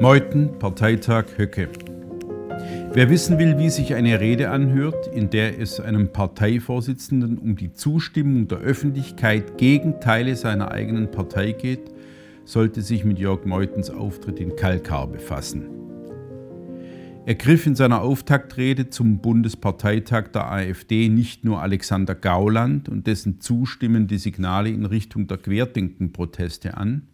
Meuthen, Parteitag Höcke. Wer wissen will, wie sich eine Rede anhört, in der es einem Parteivorsitzenden um die Zustimmung der Öffentlichkeit gegen Teile seiner eigenen Partei geht, sollte sich mit Jörg Meutens Auftritt in Kalkar befassen. Er griff in seiner Auftaktrede zum Bundesparteitag der AfD nicht nur Alexander Gauland und dessen zustimmende Signale in Richtung der Querdenkenproteste an,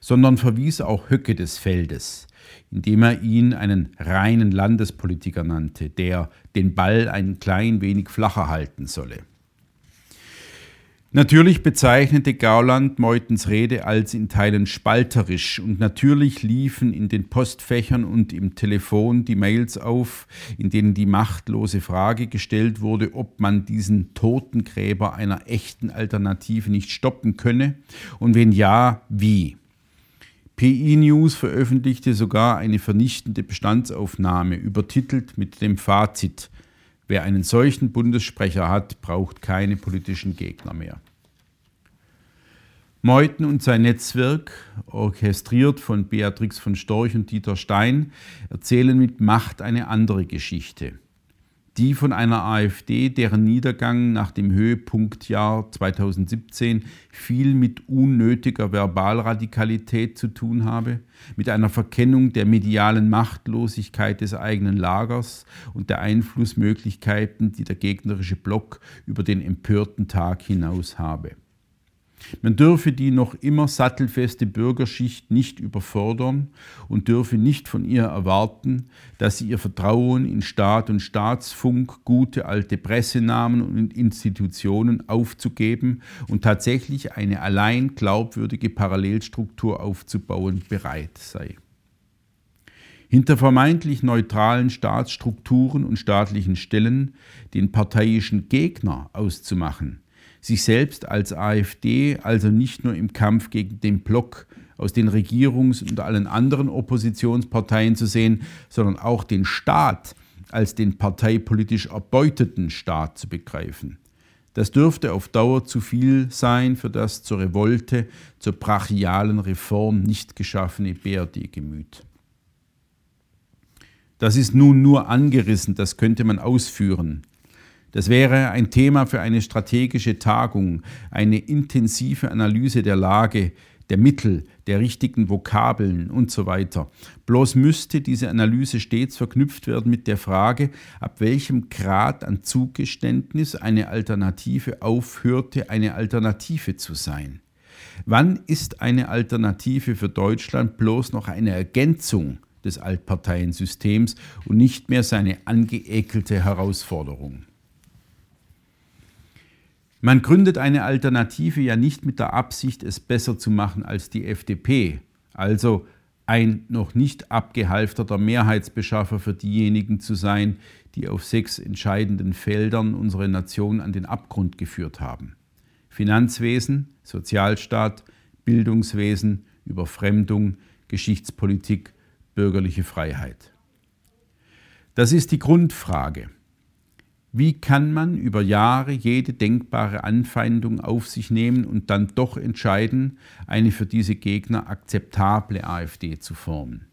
sondern verwies auch Höcke des Feldes, indem er ihn einen reinen Landespolitiker nannte, der den Ball ein klein wenig flacher halten solle. Natürlich bezeichnete Gauland Meutens Rede als in Teilen spalterisch und natürlich liefen in den Postfächern und im Telefon die Mails auf, in denen die machtlose Frage gestellt wurde, ob man diesen Totengräber einer echten Alternative nicht stoppen könne und wenn ja, wie. PI News veröffentlichte sogar eine vernichtende Bestandsaufnahme, übertitelt mit dem Fazit, wer einen solchen Bundessprecher hat, braucht keine politischen Gegner mehr. Meuthen und sein Netzwerk, orchestriert von Beatrix von Storch und Dieter Stein, erzählen mit Macht eine andere Geschichte die von einer AfD, deren Niedergang nach dem Höhepunktjahr 2017 viel mit unnötiger Verbalradikalität zu tun habe, mit einer Verkennung der medialen Machtlosigkeit des eigenen Lagers und der Einflussmöglichkeiten, die der gegnerische Block über den empörten Tag hinaus habe. Man dürfe die noch immer sattelfeste Bürgerschicht nicht überfordern und dürfe nicht von ihr erwarten, dass sie ihr Vertrauen in Staat und Staatsfunk, gute alte Pressenamen und Institutionen aufzugeben und tatsächlich eine allein glaubwürdige Parallelstruktur aufzubauen bereit sei. Hinter vermeintlich neutralen Staatsstrukturen und staatlichen Stellen den parteiischen Gegner auszumachen – sich selbst als AfD also nicht nur im Kampf gegen den Block aus den Regierungs- und allen anderen Oppositionsparteien zu sehen, sondern auch den Staat als den parteipolitisch erbeuteten Staat zu begreifen. Das dürfte auf Dauer zu viel sein für das zur Revolte, zur brachialen Reform nicht geschaffene BRD-Gemüt. Das ist nun nur angerissen, das könnte man ausführen. Das wäre ein Thema für eine strategische Tagung, eine intensive Analyse der Lage, der Mittel, der richtigen Vokabeln und so weiter. Bloß müsste diese Analyse stets verknüpft werden mit der Frage, ab welchem Grad an Zugeständnis eine Alternative aufhörte, eine Alternative zu sein. Wann ist eine Alternative für Deutschland bloß noch eine Ergänzung des Altparteiensystems und nicht mehr seine angeekelte Herausforderung? Man gründet eine Alternative ja nicht mit der Absicht, es besser zu machen als die FDP, also ein noch nicht abgehalfterter Mehrheitsbeschaffer für diejenigen zu sein, die auf sechs entscheidenden Feldern unsere Nation an den Abgrund geführt haben. Finanzwesen, Sozialstaat, Bildungswesen, Überfremdung, Geschichtspolitik, bürgerliche Freiheit. Das ist die Grundfrage. Wie kann man über Jahre jede denkbare Anfeindung auf sich nehmen und dann doch entscheiden, eine für diese Gegner akzeptable AfD zu formen?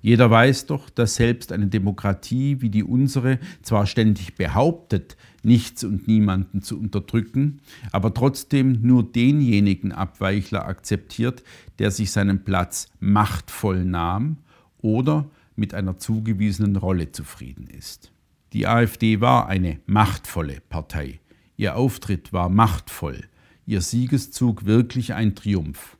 Jeder weiß doch, dass selbst eine Demokratie wie die unsere zwar ständig behauptet, nichts und niemanden zu unterdrücken, aber trotzdem nur denjenigen Abweichler akzeptiert, der sich seinen Platz machtvoll nahm oder mit einer zugewiesenen Rolle zufrieden ist. Die AfD war eine machtvolle Partei. Ihr Auftritt war machtvoll, ihr Siegeszug wirklich ein Triumph.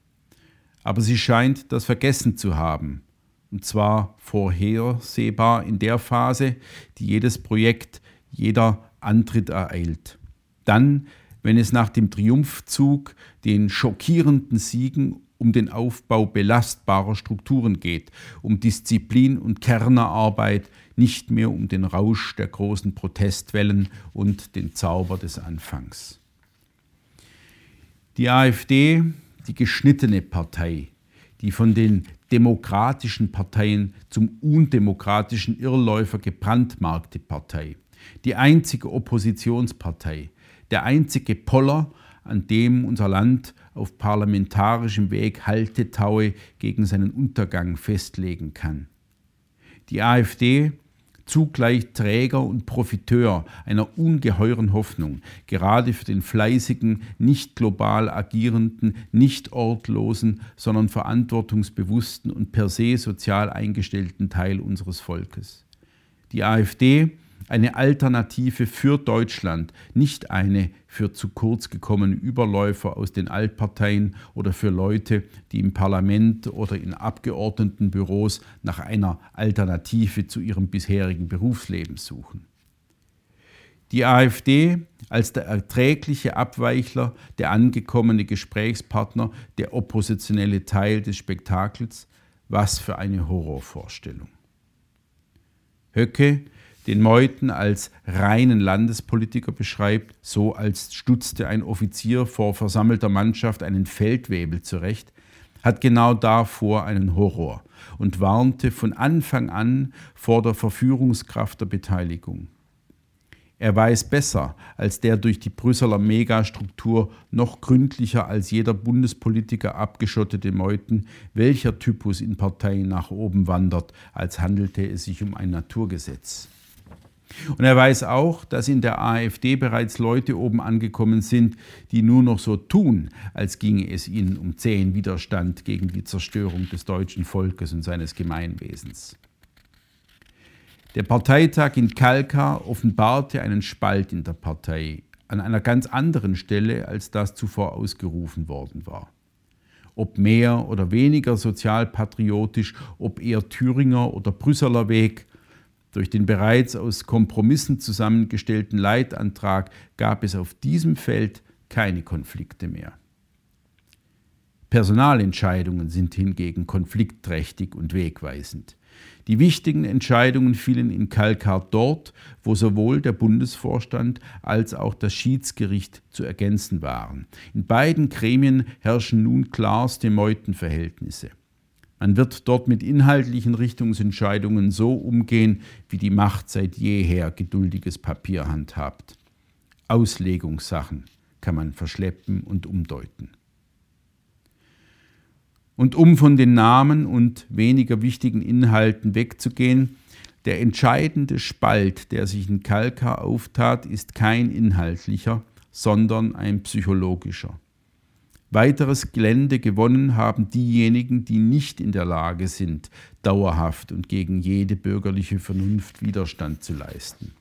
Aber sie scheint das vergessen zu haben, und zwar vorhersehbar in der Phase, die jedes Projekt, jeder Antritt ereilt. Dann, wenn es nach dem Triumphzug, den schockierenden Siegen um den Aufbau belastbarer Strukturen geht, um Disziplin und Kernerarbeit, nicht mehr um den Rausch der großen Protestwellen und den Zauber des Anfangs. Die AfD, die geschnittene Partei, die von den demokratischen Parteien zum undemokratischen Irrläufer gebrandmarkte Partei, die einzige Oppositionspartei, der einzige Poller an dem unser Land auf parlamentarischem Weg Haltetaue gegen seinen Untergang festlegen kann. Die AfD zugleich Träger und Profiteur einer ungeheuren Hoffnung, gerade für den fleißigen, nicht global agierenden, nicht ortlosen, sondern verantwortungsbewussten und per se sozial eingestellten Teil unseres Volkes. Die AfD eine Alternative für Deutschland, nicht eine für zu kurz gekommene Überläufer aus den Altparteien oder für Leute, die im Parlament oder in Abgeordnetenbüros nach einer Alternative zu ihrem bisherigen Berufsleben suchen. Die AfD als der erträgliche Abweichler, der angekommene Gesprächspartner, der oppositionelle Teil des Spektakels, was für eine Horrorvorstellung. Höcke den Meuthen als reinen Landespolitiker beschreibt, so als stutzte ein Offizier vor versammelter Mannschaft einen Feldwebel zurecht, hat genau davor einen Horror und warnte von Anfang an vor der Verführungskraft der Beteiligung. Er weiß besser als der durch die Brüsseler Megastruktur noch gründlicher als jeder Bundespolitiker abgeschottete Meuthen, welcher Typus in Parteien nach oben wandert, als handelte es sich um ein Naturgesetz. Und er weiß auch, dass in der AfD bereits Leute oben angekommen sind, die nur noch so tun, als ginge es ihnen um zähen Widerstand gegen die Zerstörung des deutschen Volkes und seines Gemeinwesens. Der Parteitag in Kalkar offenbarte einen Spalt in der Partei an einer ganz anderen Stelle, als das zuvor ausgerufen worden war. Ob mehr oder weniger sozialpatriotisch, ob eher Thüringer oder Brüsseler Weg, durch den bereits aus Kompromissen zusammengestellten Leitantrag gab es auf diesem Feld keine Konflikte mehr. Personalentscheidungen sind hingegen konfliktträchtig und wegweisend. Die wichtigen Entscheidungen fielen in Kalkar dort, wo sowohl der Bundesvorstand als auch das Schiedsgericht zu ergänzen waren. In beiden Gremien herrschen nun klarste Meutenverhältnisse. Man wird dort mit inhaltlichen Richtungsentscheidungen so umgehen, wie die Macht seit jeher geduldiges Papier handhabt. Auslegungssachen kann man verschleppen und umdeuten. Und um von den Namen und weniger wichtigen Inhalten wegzugehen, der entscheidende Spalt, der sich in Kalka auftat, ist kein inhaltlicher, sondern ein psychologischer. Weiteres Gelände gewonnen haben diejenigen, die nicht in der Lage sind, dauerhaft und gegen jede bürgerliche Vernunft Widerstand zu leisten.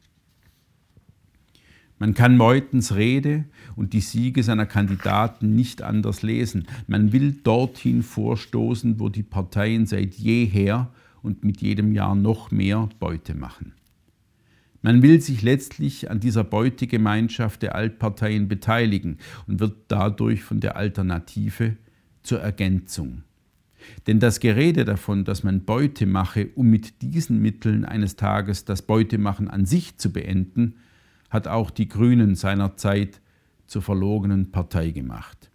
Man kann Meutens Rede und die Siege seiner Kandidaten nicht anders lesen. Man will dorthin vorstoßen, wo die Parteien seit jeher und mit jedem Jahr noch mehr Beute machen. Man will sich letztlich an dieser Beutegemeinschaft der Altparteien beteiligen und wird dadurch von der Alternative zur Ergänzung. Denn das Gerede davon, dass man Beute mache, um mit diesen Mitteln eines Tages das Beutemachen an sich zu beenden, hat auch die Grünen seinerzeit zur verlogenen Partei gemacht.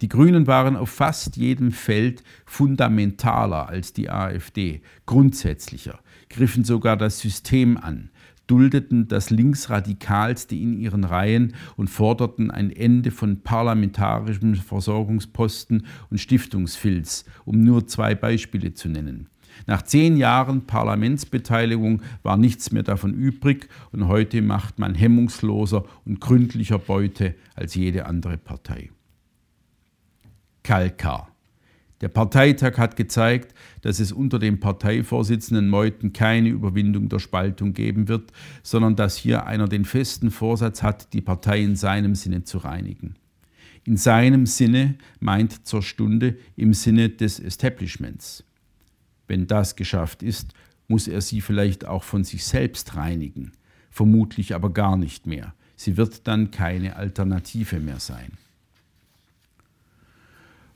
Die Grünen waren auf fast jedem Feld fundamentaler als die AfD, grundsätzlicher, griffen sogar das System an, duldeten das Linksradikalste in ihren Reihen und forderten ein Ende von parlamentarischem Versorgungsposten und Stiftungsfilz, um nur zwei Beispiele zu nennen. Nach zehn Jahren Parlamentsbeteiligung war nichts mehr davon übrig und heute macht man hemmungsloser und gründlicher Beute als jede andere Partei. Kalkar. Der Parteitag hat gezeigt, dass es unter dem Parteivorsitzenden Meuthen keine Überwindung der Spaltung geben wird, sondern dass hier einer den festen Vorsatz hat, die Partei in seinem Sinne zu reinigen. In seinem Sinne meint zur Stunde im Sinne des Establishments. Wenn das geschafft ist, muss er sie vielleicht auch von sich selbst reinigen, vermutlich aber gar nicht mehr. Sie wird dann keine Alternative mehr sein.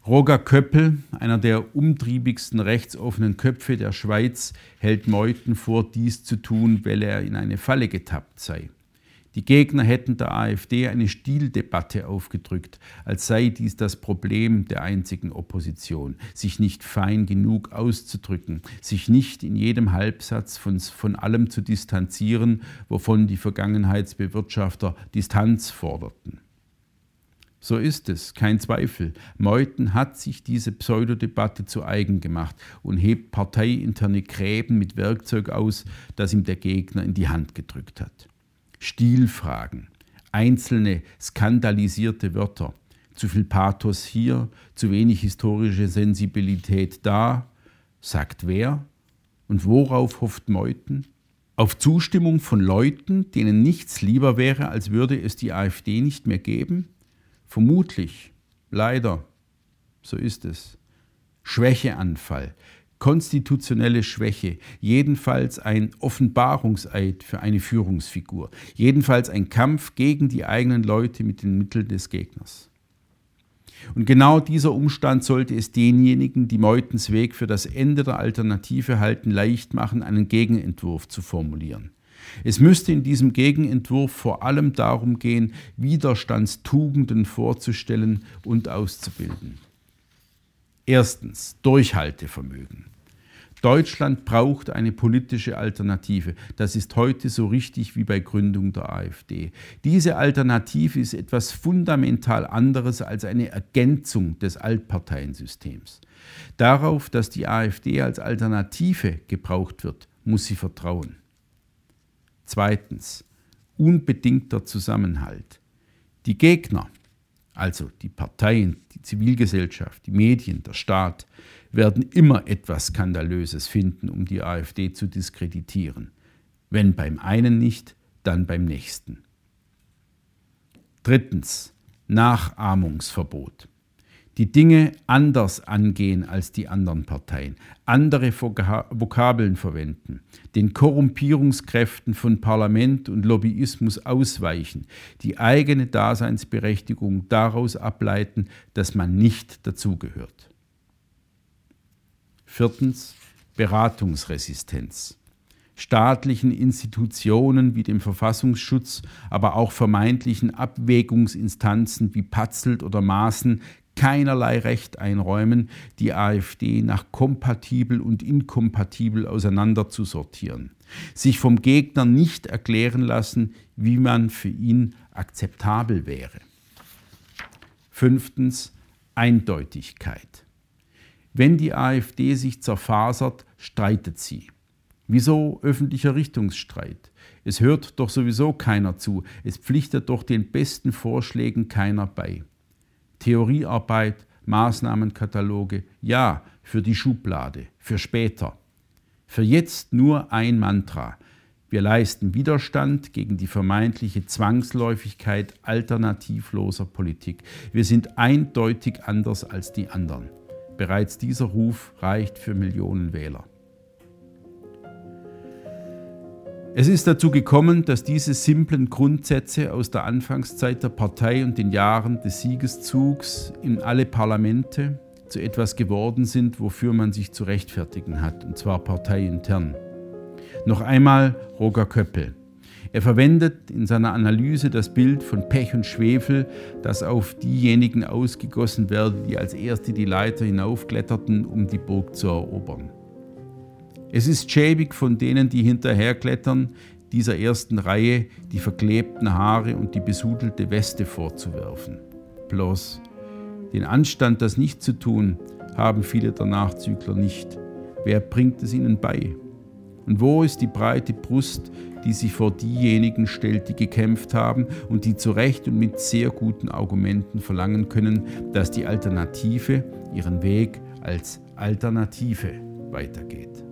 Roger Köppel, einer der umtriebigsten rechtsoffenen Köpfe der Schweiz, hält Meuthen vor, dies zu tun, weil er in eine Falle getappt sei. Die Gegner hätten der AfD eine Stildebatte aufgedrückt, als sei dies das Problem der einzigen Opposition, sich nicht fein genug auszudrücken, sich nicht in jedem Halbsatz von, von allem zu distanzieren, wovon die Vergangenheitsbewirtschafter Distanz forderten. So ist es, kein Zweifel. Meuthen hat sich diese Pseudodebatte zu eigen gemacht und hebt parteiinterne Gräben mit Werkzeug aus, das ihm der Gegner in die Hand gedrückt hat. Stilfragen, einzelne skandalisierte Wörter, zu viel Pathos hier, zu wenig historische Sensibilität da, sagt wer und worauf hofft Meuthen? Auf Zustimmung von Leuten, denen nichts lieber wäre, als würde es die AfD nicht mehr geben? Vermutlich, leider, so ist es. Schwächeanfall, konstitutionelle Schwäche, jedenfalls ein Offenbarungseid für eine Führungsfigur, jedenfalls ein Kampf gegen die eigenen Leute mit den Mitteln des Gegners. Und genau dieser Umstand sollte es denjenigen, die Meutens Weg für das Ende der Alternative halten, leicht machen, einen Gegenentwurf zu formulieren. Es müsste in diesem Gegenentwurf vor allem darum gehen, Widerstandstugenden vorzustellen und auszubilden. Erstens Durchhaltevermögen. Deutschland braucht eine politische Alternative. Das ist heute so richtig wie bei Gründung der AfD. Diese Alternative ist etwas fundamental anderes als eine Ergänzung des Altparteiensystems. Darauf, dass die AfD als Alternative gebraucht wird, muss sie vertrauen. Zweitens, unbedingter Zusammenhalt. Die Gegner, also die Parteien, die Zivilgesellschaft, die Medien, der Staat, werden immer etwas Skandalöses finden, um die AfD zu diskreditieren. Wenn beim einen nicht, dann beim nächsten. Drittens, Nachahmungsverbot die Dinge anders angehen als die anderen Parteien, andere Vokabeln verwenden, den Korrumpierungskräften von Parlament und Lobbyismus ausweichen, die eigene Daseinsberechtigung daraus ableiten, dass man nicht dazugehört. Viertens Beratungsresistenz staatlichen Institutionen wie dem Verfassungsschutz, aber auch vermeintlichen Abwägungsinstanzen wie Patzelt oder Maaßen keinerlei Recht einräumen, die AfD nach kompatibel und inkompatibel auseinanderzusortieren, sich vom Gegner nicht erklären lassen, wie man für ihn akzeptabel wäre. Fünftens Eindeutigkeit. Wenn die AfD sich zerfasert, streitet sie. Wieso öffentlicher Richtungsstreit? Es hört doch sowieso keiner zu, es pflichtet doch den besten Vorschlägen keiner bei. Theoriearbeit, Maßnahmenkataloge, ja, für die Schublade, für später. Für jetzt nur ein Mantra. Wir leisten Widerstand gegen die vermeintliche Zwangsläufigkeit alternativloser Politik. Wir sind eindeutig anders als die anderen. Bereits dieser Ruf reicht für Millionen Wähler. Es ist dazu gekommen, dass diese simplen Grundsätze aus der Anfangszeit der Partei und den Jahren des Siegeszugs in alle Parlamente zu etwas geworden sind, wofür man sich zu rechtfertigen hat, und zwar parteiintern. Noch einmal Roger Köppel. Er verwendet in seiner Analyse das Bild von Pech und Schwefel, das auf diejenigen ausgegossen werde, die als Erste die Leiter hinaufkletterten, um die Burg zu erobern. Es ist schäbig von denen, die hinterherklettern, dieser ersten Reihe die verklebten Haare und die besudelte Weste vorzuwerfen. Bloß den Anstand, das nicht zu tun, haben viele der Nachzügler nicht. Wer bringt es ihnen bei? Und wo ist die breite Brust, die sich vor diejenigen stellt, die gekämpft haben und die zu Recht und mit sehr guten Argumenten verlangen können, dass die Alternative ihren Weg als Alternative weitergeht?